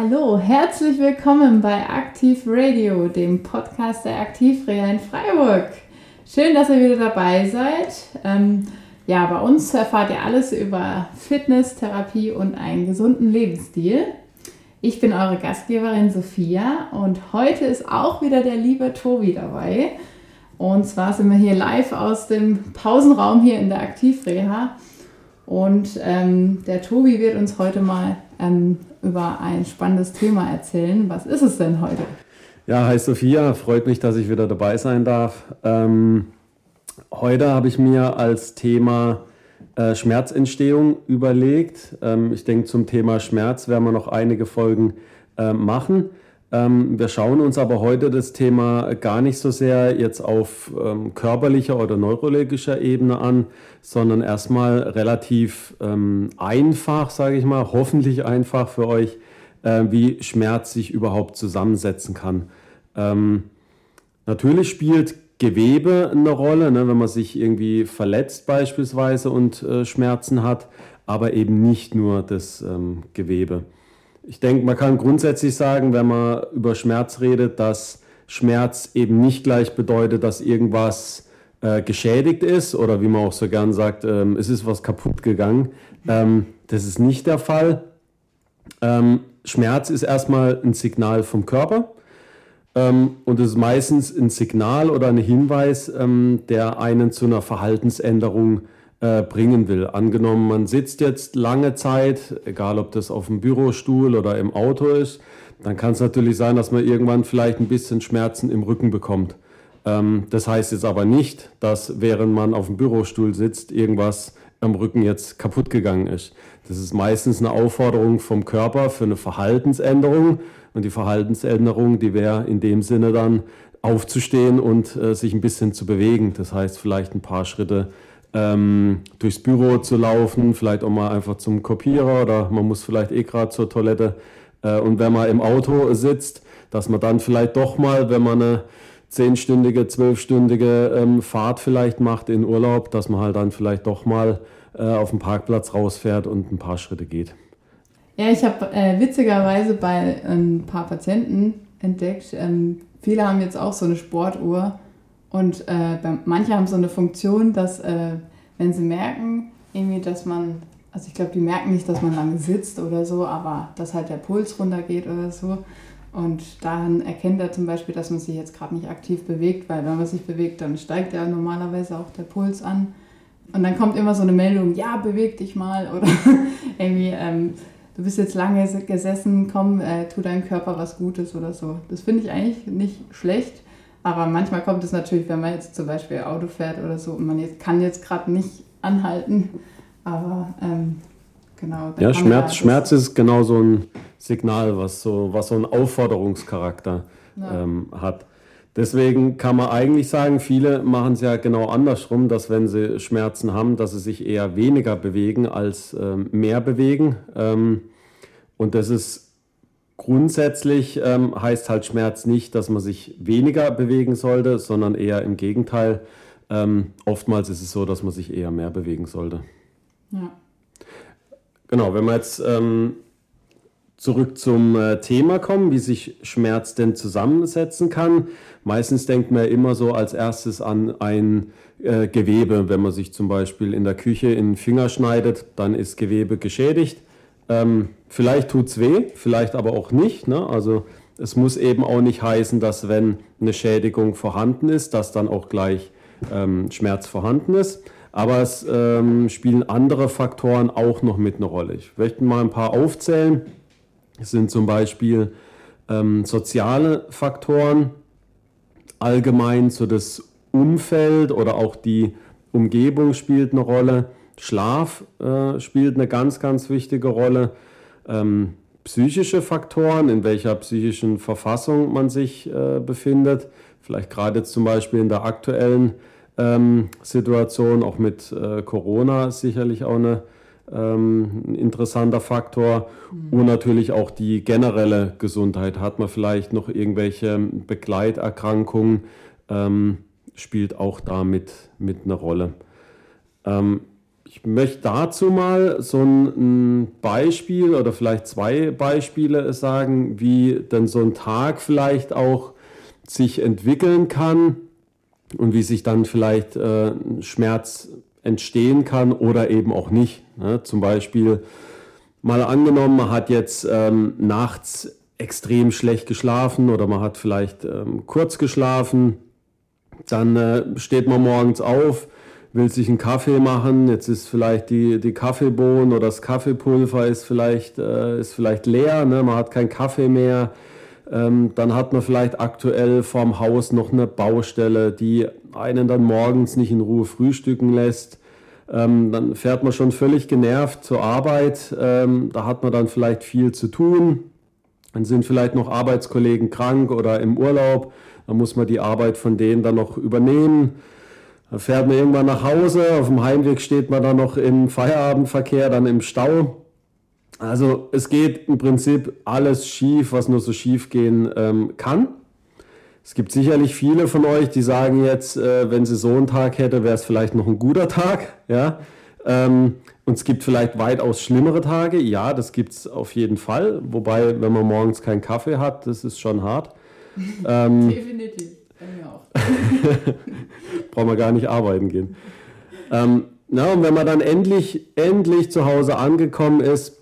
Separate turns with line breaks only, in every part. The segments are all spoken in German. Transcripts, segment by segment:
Hallo, herzlich willkommen bei Aktiv Radio, dem Podcast der Aktivreha in Freiburg. Schön, dass ihr wieder dabei seid. Ähm, ja, bei uns erfahrt ihr alles über Fitness, Therapie und einen gesunden Lebensstil. Ich bin eure Gastgeberin Sophia und heute ist auch wieder der liebe Tobi dabei. Und zwar sind wir hier live aus dem Pausenraum hier in der Aktivreha. Und ähm, der Tobi wird uns heute mal ähm, über ein spannendes Thema erzählen. Was ist es denn heute?
Ja, hi Sophia, freut mich, dass ich wieder dabei sein darf. Ähm, heute habe ich mir als Thema äh, Schmerzentstehung überlegt. Ähm, ich denke, zum Thema Schmerz werden wir noch einige Folgen äh, machen. Ähm, wir schauen uns aber heute das Thema gar nicht so sehr jetzt auf ähm, körperlicher oder neurologischer Ebene an, sondern erstmal relativ ähm, einfach, sage ich mal, hoffentlich einfach für euch, äh, wie Schmerz sich überhaupt zusammensetzen kann. Ähm, natürlich spielt Gewebe eine Rolle, ne, wenn man sich irgendwie verletzt beispielsweise und äh, Schmerzen hat, aber eben nicht nur das ähm, Gewebe. Ich denke, man kann grundsätzlich sagen, wenn man über Schmerz redet, dass Schmerz eben nicht gleich bedeutet, dass irgendwas äh, geschädigt ist oder wie man auch so gern sagt, ähm, es ist was kaputt gegangen. Ähm, das ist nicht der Fall. Ähm, Schmerz ist erstmal ein Signal vom Körper ähm, und es ist meistens ein Signal oder ein Hinweis, ähm, der einen zu einer Verhaltensänderung äh, bringen will. Angenommen, man sitzt jetzt lange Zeit, egal ob das auf dem Bürostuhl oder im Auto ist, dann kann es natürlich sein, dass man irgendwann vielleicht ein bisschen Schmerzen im Rücken bekommt. Ähm, das heißt jetzt aber nicht, dass während man auf dem Bürostuhl sitzt, irgendwas am Rücken jetzt kaputt gegangen ist. Das ist meistens eine Aufforderung vom Körper für eine Verhaltensänderung. Und die Verhaltensänderung, die wäre in dem Sinne dann aufzustehen und äh, sich ein bisschen zu bewegen. Das heißt vielleicht ein paar Schritte ähm, durchs Büro zu laufen, vielleicht auch mal einfach zum Kopierer oder man muss vielleicht eh gerade zur Toilette. Äh, und wenn man im Auto sitzt, dass man dann vielleicht doch mal, wenn man eine zehnstündige, zwölfstündige ähm, Fahrt vielleicht macht in Urlaub, dass man halt dann vielleicht doch mal äh, auf den Parkplatz rausfährt und ein paar Schritte geht.
Ja, ich habe äh, witzigerweise bei ein paar Patienten entdeckt, ähm, viele haben jetzt auch so eine Sportuhr und äh, manche haben so eine Funktion, dass äh, wenn sie merken, irgendwie, dass man, also ich glaube, die merken nicht, dass man lange sitzt oder so, aber dass halt der Puls runtergeht oder so. Und daran erkennt er zum Beispiel, dass man sich jetzt gerade nicht aktiv bewegt, weil wenn man sich bewegt, dann steigt ja normalerweise auch der Puls an. Und dann kommt immer so eine Meldung, ja, beweg dich mal oder irgendwie, ähm, du bist jetzt lange gesessen, komm, äh, tu deinem Körper was Gutes oder so. Das finde ich eigentlich nicht schlecht. Aber manchmal kommt es natürlich, wenn man jetzt zum Beispiel Auto fährt oder so und man jetzt, kann jetzt gerade nicht anhalten. Aber ähm, genau.
Ja, Schmerz, Schmerz ist genau so ein Signal, was so, was so einen Aufforderungscharakter ja. ähm, hat. Deswegen kann man eigentlich sagen, viele machen es ja genau andersrum, dass wenn sie Schmerzen haben, dass sie sich eher weniger bewegen als ähm, mehr bewegen. Ähm, und das ist Grundsätzlich ähm, heißt halt Schmerz nicht, dass man sich weniger bewegen sollte, sondern eher im Gegenteil. Ähm, oftmals ist es so, dass man sich eher mehr bewegen sollte. Ja. Genau, wenn wir jetzt ähm, zurück zum äh, Thema kommen, wie sich Schmerz denn zusammensetzen kann. Meistens denkt man immer so als erstes an ein äh, Gewebe. Wenn man sich zum Beispiel in der Küche in den Finger schneidet, dann ist Gewebe geschädigt. Ähm, vielleicht tut es weh, vielleicht aber auch nicht. Ne? Also es muss eben auch nicht heißen, dass wenn eine Schädigung vorhanden ist, dass dann auch gleich ähm, Schmerz vorhanden ist. Aber es ähm, spielen andere Faktoren auch noch mit eine Rolle. Ich möchte mal ein paar aufzählen. Es sind zum Beispiel ähm, soziale Faktoren, allgemein so das Umfeld oder auch die Umgebung spielt eine Rolle. Schlaf äh, spielt eine ganz, ganz wichtige Rolle. Ähm, psychische Faktoren, in welcher psychischen Verfassung man sich äh, befindet. Vielleicht gerade zum Beispiel in der aktuellen ähm, Situation, auch mit äh, Corona sicherlich auch eine, ähm, ein interessanter Faktor. Mhm. Und natürlich auch die generelle Gesundheit. Hat man vielleicht noch irgendwelche Begleiterkrankungen, ähm, spielt auch damit mit eine Rolle. Ähm, ich möchte dazu mal so ein Beispiel oder vielleicht zwei Beispiele sagen, wie denn so ein Tag vielleicht auch sich entwickeln kann und wie sich dann vielleicht äh, Schmerz entstehen kann oder eben auch nicht. Ne? Zum Beispiel mal angenommen, man hat jetzt ähm, nachts extrem schlecht geschlafen oder man hat vielleicht ähm, kurz geschlafen, dann äh, steht man morgens auf, will sich einen Kaffee machen, jetzt ist vielleicht die, die Kaffeebohnen oder das Kaffeepulver ist vielleicht, äh, ist vielleicht leer, ne? man hat keinen Kaffee mehr. Ähm, dann hat man vielleicht aktuell vorm Haus noch eine Baustelle, die einen dann morgens nicht in Ruhe frühstücken lässt. Ähm, dann fährt man schon völlig genervt zur Arbeit. Ähm, da hat man dann vielleicht viel zu tun. Dann sind vielleicht noch Arbeitskollegen krank oder im Urlaub. Dann muss man die Arbeit von denen dann noch übernehmen. Dann fährt man irgendwann nach Hause. Auf dem Heimweg steht man dann noch im Feierabendverkehr, dann im Stau. Also es geht im Prinzip alles schief, was nur so schief gehen ähm, kann. Es gibt sicherlich viele von euch, die sagen jetzt, äh, wenn sie so einen Tag hätte, wäre es vielleicht noch ein guter Tag. Ja? Ähm, und es gibt vielleicht weitaus schlimmere Tage. Ja, das gibt es auf jeden Fall. Wobei, wenn man morgens keinen Kaffee hat, das ist schon hart.
Ähm, Definitiv.
Braucht man gar nicht arbeiten gehen. Ähm, na, und wenn man dann endlich, endlich zu Hause angekommen ist,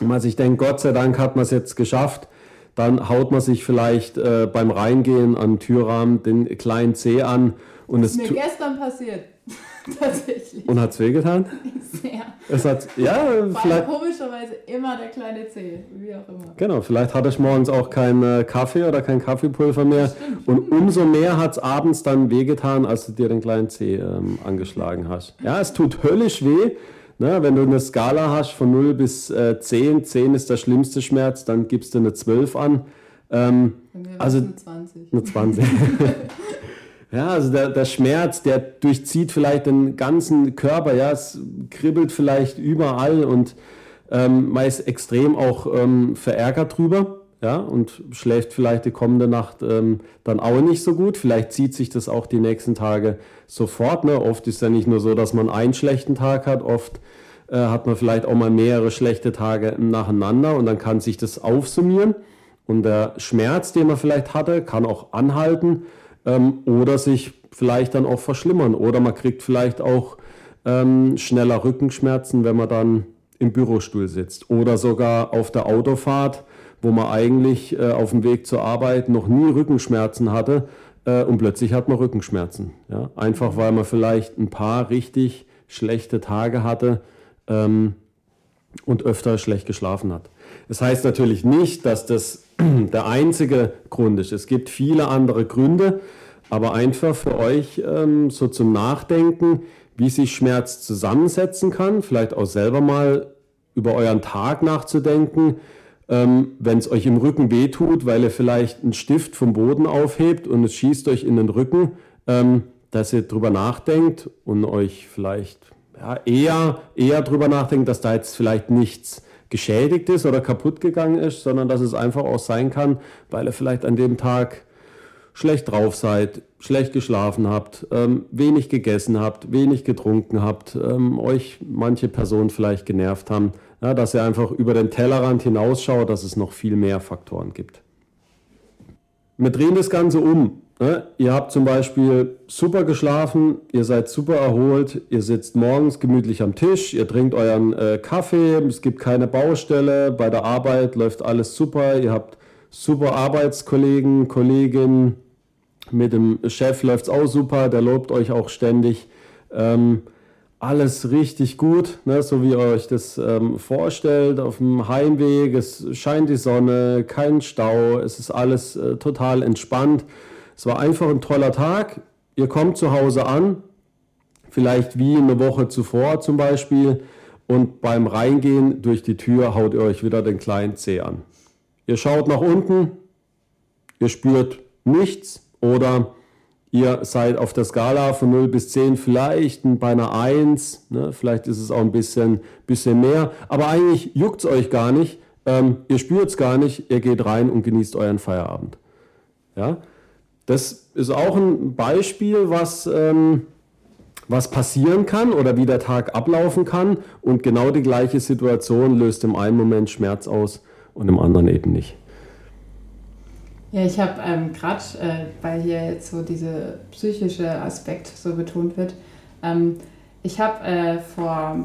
man sich denkt, Gott sei Dank hat man es jetzt geschafft, dann haut man sich vielleicht äh, beim Reingehen am Türrahmen den kleinen Zeh an. Und
das ist mir gestern passiert. Tatsächlich.
Und hat es wehgetan?
Sehr.
Es hat, ja,
vielleicht. komischerweise immer der kleine Zeh, wie auch immer.
Genau, vielleicht hatte ich morgens auch keinen äh, Kaffee oder kein Kaffeepulver mehr. Und umso mehr hat es abends dann wehgetan, als du dir den kleinen Zeh ähm, angeschlagen hast. Ja, es tut höllisch weh. Ne, wenn du eine Skala hast von 0 bis äh, 10, 10 ist der schlimmste Schmerz, dann gibst du eine 12 an. Ähm, also
eine 20.
Eine 20. ja, also der, der Schmerz, der durchzieht vielleicht den ganzen Körper, ja, es kribbelt vielleicht überall und ähm, man ist extrem auch ähm, verärgert drüber ja, und schläft vielleicht die kommende Nacht ähm, dann auch nicht so gut. Vielleicht zieht sich das auch die nächsten Tage sofort. Ne? Oft ist ja nicht nur so, dass man einen schlechten Tag hat, oft äh, hat man vielleicht auch mal mehrere schlechte Tage nacheinander und dann kann sich das aufsummieren. Und der Schmerz, den man vielleicht hatte, kann auch anhalten ähm, oder sich vielleicht dann auch verschlimmern. Oder man kriegt vielleicht auch ähm, schneller Rückenschmerzen, wenn man dann im Bürostuhl sitzt. Oder sogar auf der Autofahrt wo man eigentlich äh, auf dem Weg zur Arbeit noch nie Rückenschmerzen hatte äh, und plötzlich hat man Rückenschmerzen. Ja? Einfach weil man vielleicht ein paar richtig schlechte Tage hatte ähm, und öfter schlecht geschlafen hat. Das heißt natürlich nicht, dass das der einzige Grund ist. Es gibt viele andere Gründe, aber einfach für euch ähm, so zum Nachdenken, wie sich Schmerz zusammensetzen kann, vielleicht auch selber mal über euren Tag nachzudenken ähm, wenn es euch im Rücken wehtut, weil ihr vielleicht einen Stift vom Boden aufhebt und es schießt euch in den Rücken, ähm, dass ihr drüber nachdenkt und euch vielleicht ja, eher, eher drüber nachdenkt, dass da jetzt vielleicht nichts geschädigt ist oder kaputt gegangen ist, sondern dass es einfach auch sein kann, weil ihr vielleicht an dem Tag schlecht drauf seid, schlecht geschlafen habt, ähm, wenig gegessen habt, wenig getrunken habt, ähm, euch manche Personen vielleicht genervt haben, ja, dass ihr einfach über den Tellerrand hinausschaut, dass es noch viel mehr Faktoren gibt. Wir drehen das Ganze um. Ne? Ihr habt zum Beispiel super geschlafen, ihr seid super erholt, ihr sitzt morgens gemütlich am Tisch, ihr trinkt euren äh, Kaffee, es gibt keine Baustelle, bei der Arbeit läuft alles super, ihr habt super Arbeitskollegen, Kolleginnen, mit dem Chef läuft es auch super, der lobt euch auch ständig. Ähm, alles richtig gut, ne, so wie ihr euch das ähm, vorstellt. Auf dem Heimweg, es scheint die Sonne, kein Stau, es ist alles äh, total entspannt. Es war einfach ein toller Tag. Ihr kommt zu Hause an, vielleicht wie eine Woche zuvor zum Beispiel, und beim Reingehen durch die Tür haut ihr euch wieder den kleinen Zeh an. Ihr schaut nach unten, ihr spürt nichts oder ihr seid auf der Skala von 0 bis 10 vielleicht bei einer 1, ne? vielleicht ist es auch ein bisschen, bisschen mehr, aber eigentlich juckt es euch gar nicht, ähm, ihr spürt es gar nicht, ihr geht rein und genießt euren Feierabend. Ja? Das ist auch ein Beispiel, was, ähm, was passieren kann oder wie der Tag ablaufen kann. Und genau die gleiche Situation löst im einen Moment Schmerz aus und im anderen eben nicht.
Ja, ich habe ähm, gerade, äh, weil hier jetzt so dieser psychische Aspekt so betont wird, ähm, ich habe äh, vor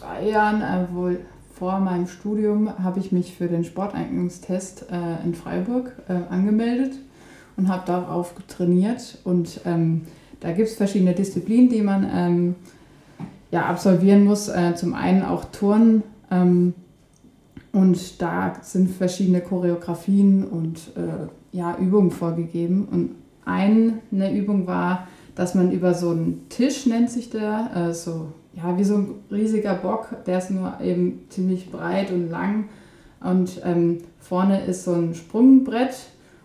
drei Jahren, äh, wohl vor meinem Studium, habe ich mich für den Sporteignungstest äh, in Freiburg äh, angemeldet und habe darauf trainiert. Und ähm, da gibt es verschiedene Disziplinen, die man ähm, ja, absolvieren muss. Äh, zum einen auch Turnen. Ähm, und da sind verschiedene Choreografien und äh, ja, Übungen vorgegeben. Und eine Übung war, dass man über so einen Tisch, nennt sich der, äh, so ja, wie so ein riesiger Bock, der ist nur eben ziemlich breit und lang. Und ähm, vorne ist so ein Sprungbrett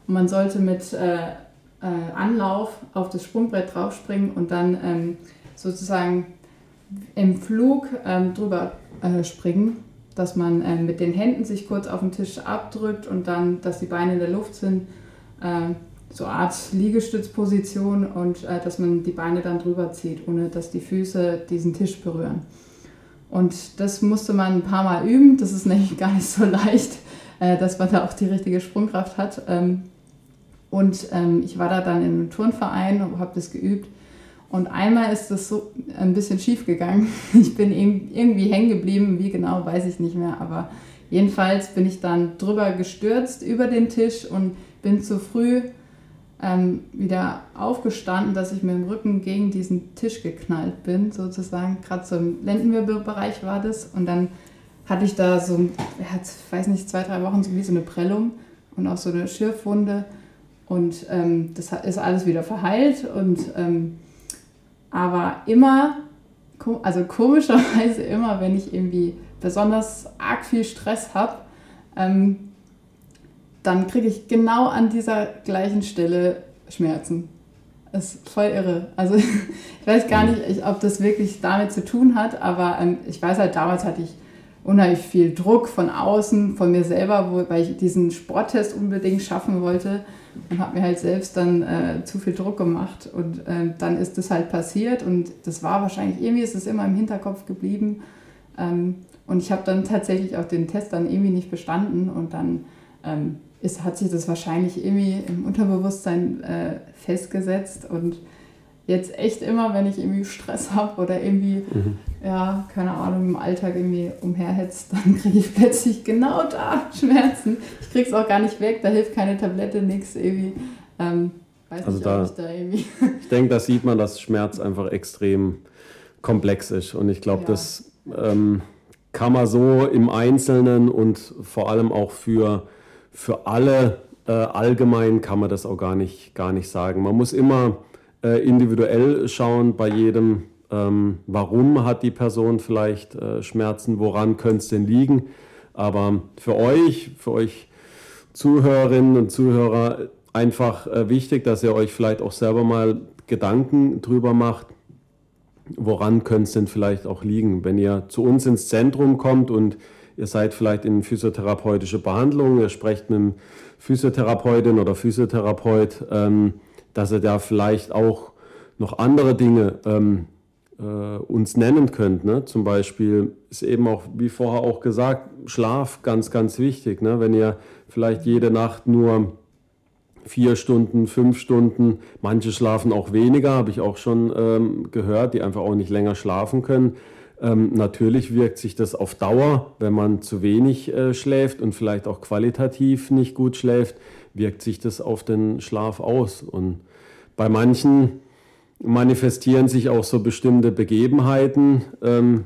und man sollte mit äh, äh, Anlauf auf das Sprungbrett draufspringen und dann ähm, sozusagen im Flug ähm, drüber äh, springen, dass man ähm, mit den Händen sich kurz auf den Tisch abdrückt und dann, dass die Beine in der Luft sind, äh, so eine Art Liegestützposition und äh, dass man die Beine dann drüber zieht, ohne dass die Füße diesen Tisch berühren. Und das musste man ein paar Mal üben. Das ist nämlich gar nicht so leicht, äh, dass man da auch die richtige Sprungkraft hat. Ähm, und ähm, ich war da dann in einem Turnverein und habe das geübt. Und einmal ist das so ein bisschen schief gegangen. Ich bin irgendwie hängen geblieben, wie genau, weiß ich nicht mehr. Aber jedenfalls bin ich dann drüber gestürzt über den Tisch und bin zu früh ähm, wieder aufgestanden, dass ich mit dem Rücken gegen diesen Tisch geknallt bin, sozusagen. Gerade so im Lendenwirbelbereich war das. Und dann hatte ich da so, ich weiß nicht, zwei, drei Wochen so wie so eine Prellung und auch so eine Schürfwunde. Und ähm, das ist alles wieder verheilt. Und, ähm, aber immer, also komischerweise immer, wenn ich irgendwie besonders arg viel Stress habe, ähm, dann kriege ich genau an dieser gleichen Stelle Schmerzen. Das ist voll irre. Also ich weiß gar nicht, ob das wirklich damit zu tun hat, aber ähm, ich weiß halt, damals hatte ich unheimlich viel Druck von außen, von mir selber, wo, weil ich diesen Sporttest unbedingt schaffen wollte und habe mir halt selbst dann äh, zu viel Druck gemacht und äh, dann ist das halt passiert und das war wahrscheinlich, irgendwie ist es immer im Hinterkopf geblieben ähm, und ich habe dann tatsächlich auch den Test dann irgendwie nicht bestanden und dann ähm, ist, hat sich das wahrscheinlich irgendwie im Unterbewusstsein äh, festgesetzt und jetzt echt immer, wenn ich irgendwie Stress habe oder irgendwie, mhm. ja, keine Ahnung, im Alltag irgendwie umherhetzt, dann kriege ich plötzlich genau da Schmerzen. Ich kriege es auch gar nicht weg, da hilft keine Tablette, nichts irgendwie. Ähm,
weiß also nicht, da, ich da irgendwie. ich denke, da sieht man, dass Schmerz einfach extrem komplex ist und ich glaube, ja. das ähm, kann man so im Einzelnen und vor allem auch für für alle äh, allgemein kann man das auch gar nicht, gar nicht sagen. Man muss immer äh, individuell schauen bei jedem, ähm, warum hat die Person vielleicht äh, Schmerzen, woran könnte es denn liegen. Aber für euch, für euch Zuhörerinnen und Zuhörer einfach äh, wichtig, dass ihr euch vielleicht auch selber mal Gedanken drüber macht, woran könnte es denn vielleicht auch liegen. Wenn ihr zu uns ins Zentrum kommt und ihr seid vielleicht in physiotherapeutische Behandlung, ihr sprecht mit einem Physiotherapeutin oder Physiotherapeut, ähm, dass ihr da vielleicht auch noch andere Dinge ähm, äh, uns nennen könnt. Ne? Zum Beispiel ist eben auch, wie vorher auch gesagt, Schlaf ganz, ganz wichtig. Ne? Wenn ihr vielleicht jede Nacht nur vier Stunden, fünf Stunden, manche schlafen auch weniger, habe ich auch schon ähm, gehört, die einfach auch nicht länger schlafen können ähm, natürlich wirkt sich das auf Dauer, wenn man zu wenig äh, schläft und vielleicht auch qualitativ nicht gut schläft, wirkt sich das auf den Schlaf aus. Und bei manchen manifestieren sich auch so bestimmte Begebenheiten. Ähm,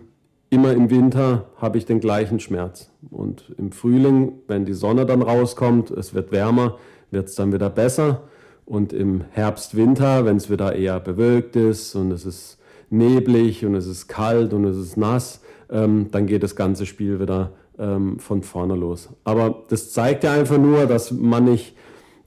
immer im Winter habe ich den gleichen Schmerz. Und im Frühling, wenn die Sonne dann rauskommt, es wird wärmer, wird es dann wieder besser. Und im Herbst, Winter, wenn es wieder eher bewölkt ist und es ist neblig und es ist kalt und es ist nass, ähm, dann geht das ganze Spiel wieder ähm, von vorne los. Aber das zeigt ja einfach nur, dass man nicht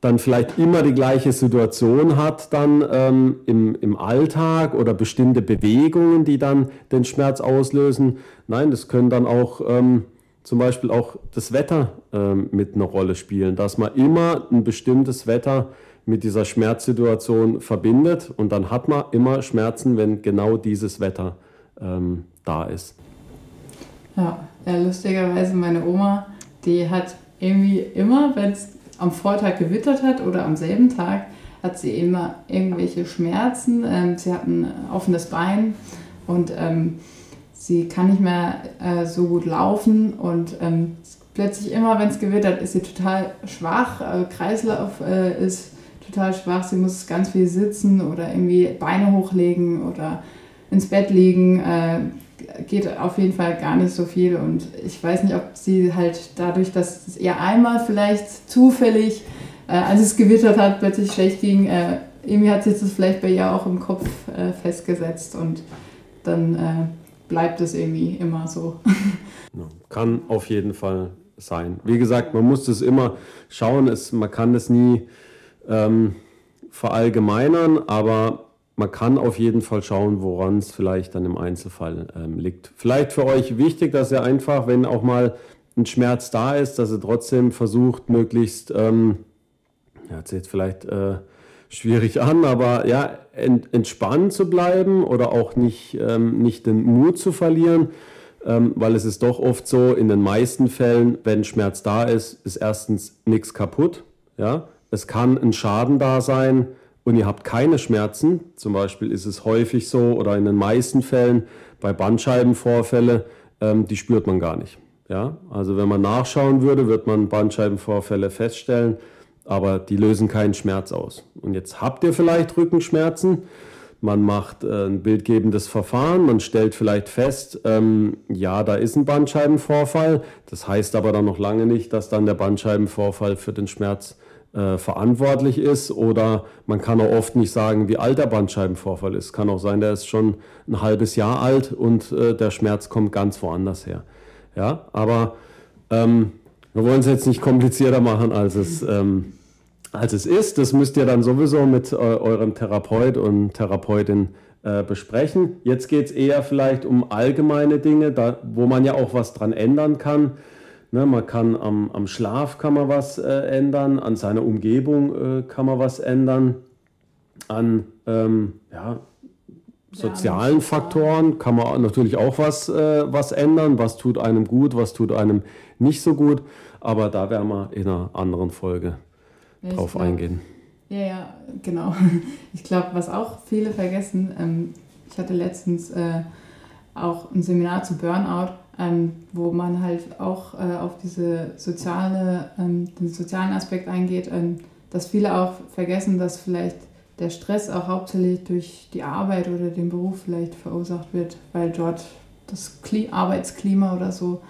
dann vielleicht immer die gleiche Situation hat dann ähm, im, im Alltag oder bestimmte Bewegungen, die dann den Schmerz auslösen. Nein, das können dann auch ähm, zum Beispiel auch das Wetter ähm, mit einer Rolle spielen, dass man immer ein bestimmtes Wetter mit dieser Schmerzsituation verbindet. Und dann hat man immer Schmerzen, wenn genau dieses Wetter ähm, da ist.
Ja, ja, lustigerweise meine Oma, die hat irgendwie immer, wenn es am Vortag gewittert hat oder am selben Tag, hat sie immer irgendwelche Schmerzen. Ähm, sie hat ein offenes Bein und ähm, sie kann nicht mehr äh, so gut laufen und ähm, plötzlich immer, wenn es gewittert, ist sie total schwach. Äh, Kreislauf äh, ist total schwach. Sie muss ganz viel sitzen oder irgendwie Beine hochlegen oder ins Bett liegen. Geht auf jeden Fall gar nicht so viel und ich weiß nicht, ob sie halt dadurch, dass es ihr einmal vielleicht zufällig äh, als es gewittert hat, plötzlich schlecht ging. Äh, irgendwie hat sich das vielleicht bei ihr auch im Kopf äh, festgesetzt und dann äh, bleibt es irgendwie immer so.
Kann auf jeden Fall sein. Wie gesagt, man muss das immer schauen, es, man kann das nie ähm, verallgemeinern, aber man kann auf jeden Fall schauen, woran es vielleicht dann im Einzelfall ähm, liegt. Vielleicht für euch wichtig, dass ihr einfach, wenn auch mal ein Schmerz da ist, dass ihr trotzdem versucht, möglichst ähm, hört sich jetzt vielleicht äh, schwierig an, aber ja, ent, entspannt zu bleiben oder auch nicht, ähm, nicht den Mut zu verlieren, ähm, weil es ist doch oft so, in den meisten Fällen, wenn Schmerz da ist, ist erstens nichts kaputt. Ja? Es kann ein Schaden da sein und ihr habt keine Schmerzen. Zum Beispiel ist es häufig so oder in den meisten Fällen bei Bandscheibenvorfälle, ähm, die spürt man gar nicht. Ja? Also wenn man nachschauen würde, wird man Bandscheibenvorfälle feststellen aber die lösen keinen Schmerz aus. Und jetzt habt ihr vielleicht Rückenschmerzen. Man macht äh, ein bildgebendes Verfahren, man stellt vielleicht fest, ähm, ja, da ist ein Bandscheibenvorfall. Das heißt aber dann noch lange nicht, dass dann der Bandscheibenvorfall für den Schmerz äh, verantwortlich ist. Oder man kann auch oft nicht sagen, wie alt der Bandscheibenvorfall ist. Kann auch sein, der ist schon ein halbes Jahr alt und äh, der Schmerz kommt ganz woanders her. Ja, aber ähm, wir wollen es jetzt nicht komplizierter machen, als es, ähm, als es ist. Das müsst ihr dann sowieso mit äh, eurem Therapeut und Therapeutin äh, besprechen. Jetzt geht es eher vielleicht um allgemeine Dinge, da, wo man ja auch was dran ändern kann. Ne, man kann am, am Schlaf kann man was äh, ändern, an seiner Umgebung äh, kann man was ändern, an ähm, ja, sozialen Faktoren kann man natürlich auch was, äh, was ändern. Was tut einem gut, was tut einem nicht so gut. Aber da werden wir in einer anderen Folge ja, drauf glaub, eingehen.
Ja, ja, genau. Ich glaube, was auch viele vergessen, ähm, ich hatte letztens äh, auch ein Seminar zu Burnout, ähm, wo man halt auch äh, auf diese soziale, ähm, den sozialen Aspekt eingeht, ähm, dass viele auch vergessen, dass vielleicht der Stress auch hauptsächlich durch die Arbeit oder den Beruf vielleicht verursacht wird, weil dort das Kli Arbeitsklima oder so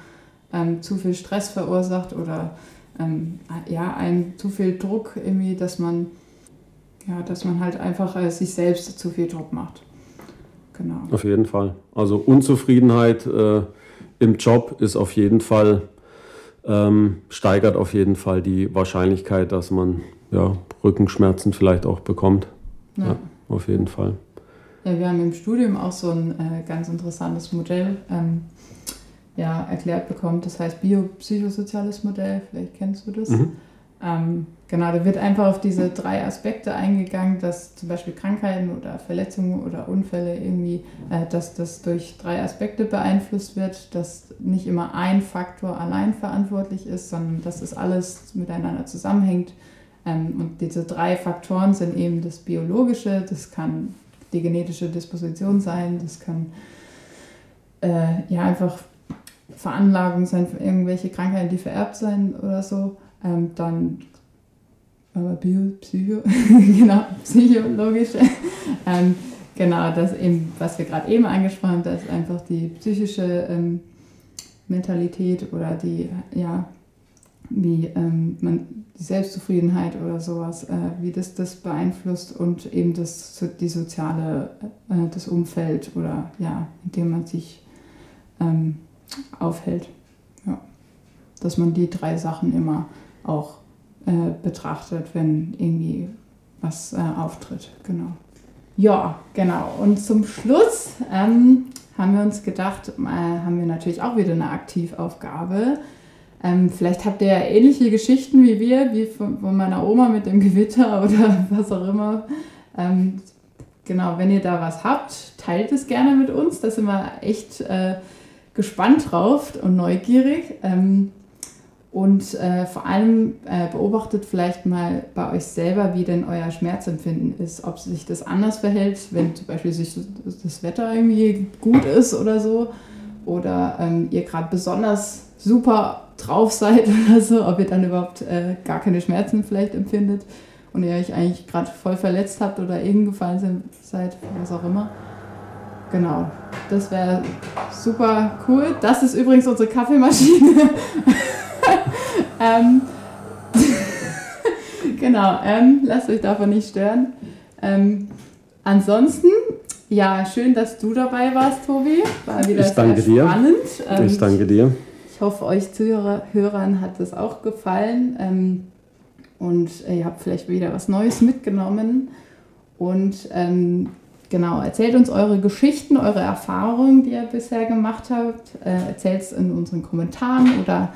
ähm, zu viel Stress verursacht oder ähm, ja, ein zu viel Druck irgendwie, dass man ja, dass man halt einfach äh, sich selbst zu viel Druck macht.
Genau. Auf jeden Fall. Also Unzufriedenheit äh, im Job ist auf jeden Fall, ähm, steigert auf jeden Fall die Wahrscheinlichkeit, dass man ja, Rückenschmerzen vielleicht auch bekommt. Ja. ja. auf jeden Fall.
Ja, wir haben im Studium auch so ein äh, ganz interessantes Modell ähm, ja, erklärt bekommen. Das heißt biopsychosoziales Modell, vielleicht kennst du das. Mhm. Ähm, genau, da wird einfach auf diese drei Aspekte eingegangen, dass zum Beispiel Krankheiten oder Verletzungen oder Unfälle irgendwie, äh, dass das durch drei Aspekte beeinflusst wird, dass nicht immer ein Faktor allein verantwortlich ist, sondern dass das alles miteinander zusammenhängt ähm, und diese drei Faktoren sind eben das Biologische, das kann die genetische Disposition sein, das kann äh, ja einfach Veranlagung sein für irgendwelche Krankheiten, die vererbt sein oder so. Ähm, dann äh, Bio, Psycho, genau, psychologische. ähm, genau, das eben, was wir gerade eben angesprochen haben, das ist einfach die psychische ähm, Mentalität oder die, ja, wie ähm, man die Selbstzufriedenheit oder sowas, äh, wie das das beeinflusst und eben das die soziale äh, das Umfeld oder ja, in dem man sich ähm, aufhält. Ja. Dass man die drei Sachen immer auch äh, betrachtet, wenn irgendwie was äh, auftritt. Genau. Ja, genau. Und zum Schluss ähm, haben wir uns gedacht, äh, haben wir natürlich auch wieder eine Aktivaufgabe. Ähm, vielleicht habt ihr ja ähnliche Geschichten wie wir, wie von, von, meiner Oma mit dem Gewitter oder was auch immer. Ähm, genau, wenn ihr da was habt, teilt es gerne mit uns. Da sind wir echt äh, gespannt drauf und neugierig. Ähm, und äh, vor allem äh, beobachtet vielleicht mal bei euch selber, wie denn euer Schmerzempfinden ist. Ob sich das anders verhält, wenn zum Beispiel sich das Wetter irgendwie gut ist oder so. Oder ähm, ihr gerade besonders super drauf seid oder so. Ob ihr dann überhaupt äh, gar keine Schmerzen vielleicht empfindet. Und ihr euch eigentlich gerade voll verletzt habt oder hingefallen seid, was auch immer. Genau, das wäre super cool. Das ist übrigens unsere Kaffeemaschine. ähm, genau, ähm, lasst euch davon nicht stören. Ähm, ansonsten, ja, schön, dass du dabei warst, Tobi. War wieder
ich danke
sehr spannend.
Dir. ich danke dir.
Ich hoffe, euch Zuhörern hat es auch gefallen. Ähm, und ihr habt vielleicht wieder was Neues mitgenommen. Und ähm, genau, erzählt uns eure Geschichten, eure Erfahrungen, die ihr bisher gemacht habt. Äh, erzählt es in unseren Kommentaren oder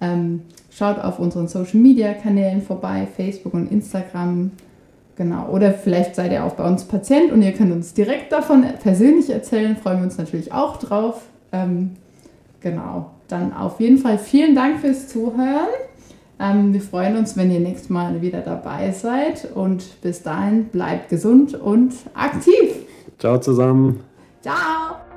ähm, schaut auf unseren Social Media Kanälen vorbei, Facebook und Instagram. Genau. Oder vielleicht seid ihr auch bei uns Patient und ihr könnt uns direkt davon persönlich erzählen. Freuen wir uns natürlich auch drauf. Ähm, genau. Dann auf jeden Fall vielen Dank fürs Zuhören. Ähm, wir freuen uns, wenn ihr nächstes Mal wieder dabei seid. Und bis dahin bleibt gesund und aktiv.
Ciao zusammen.
Ciao.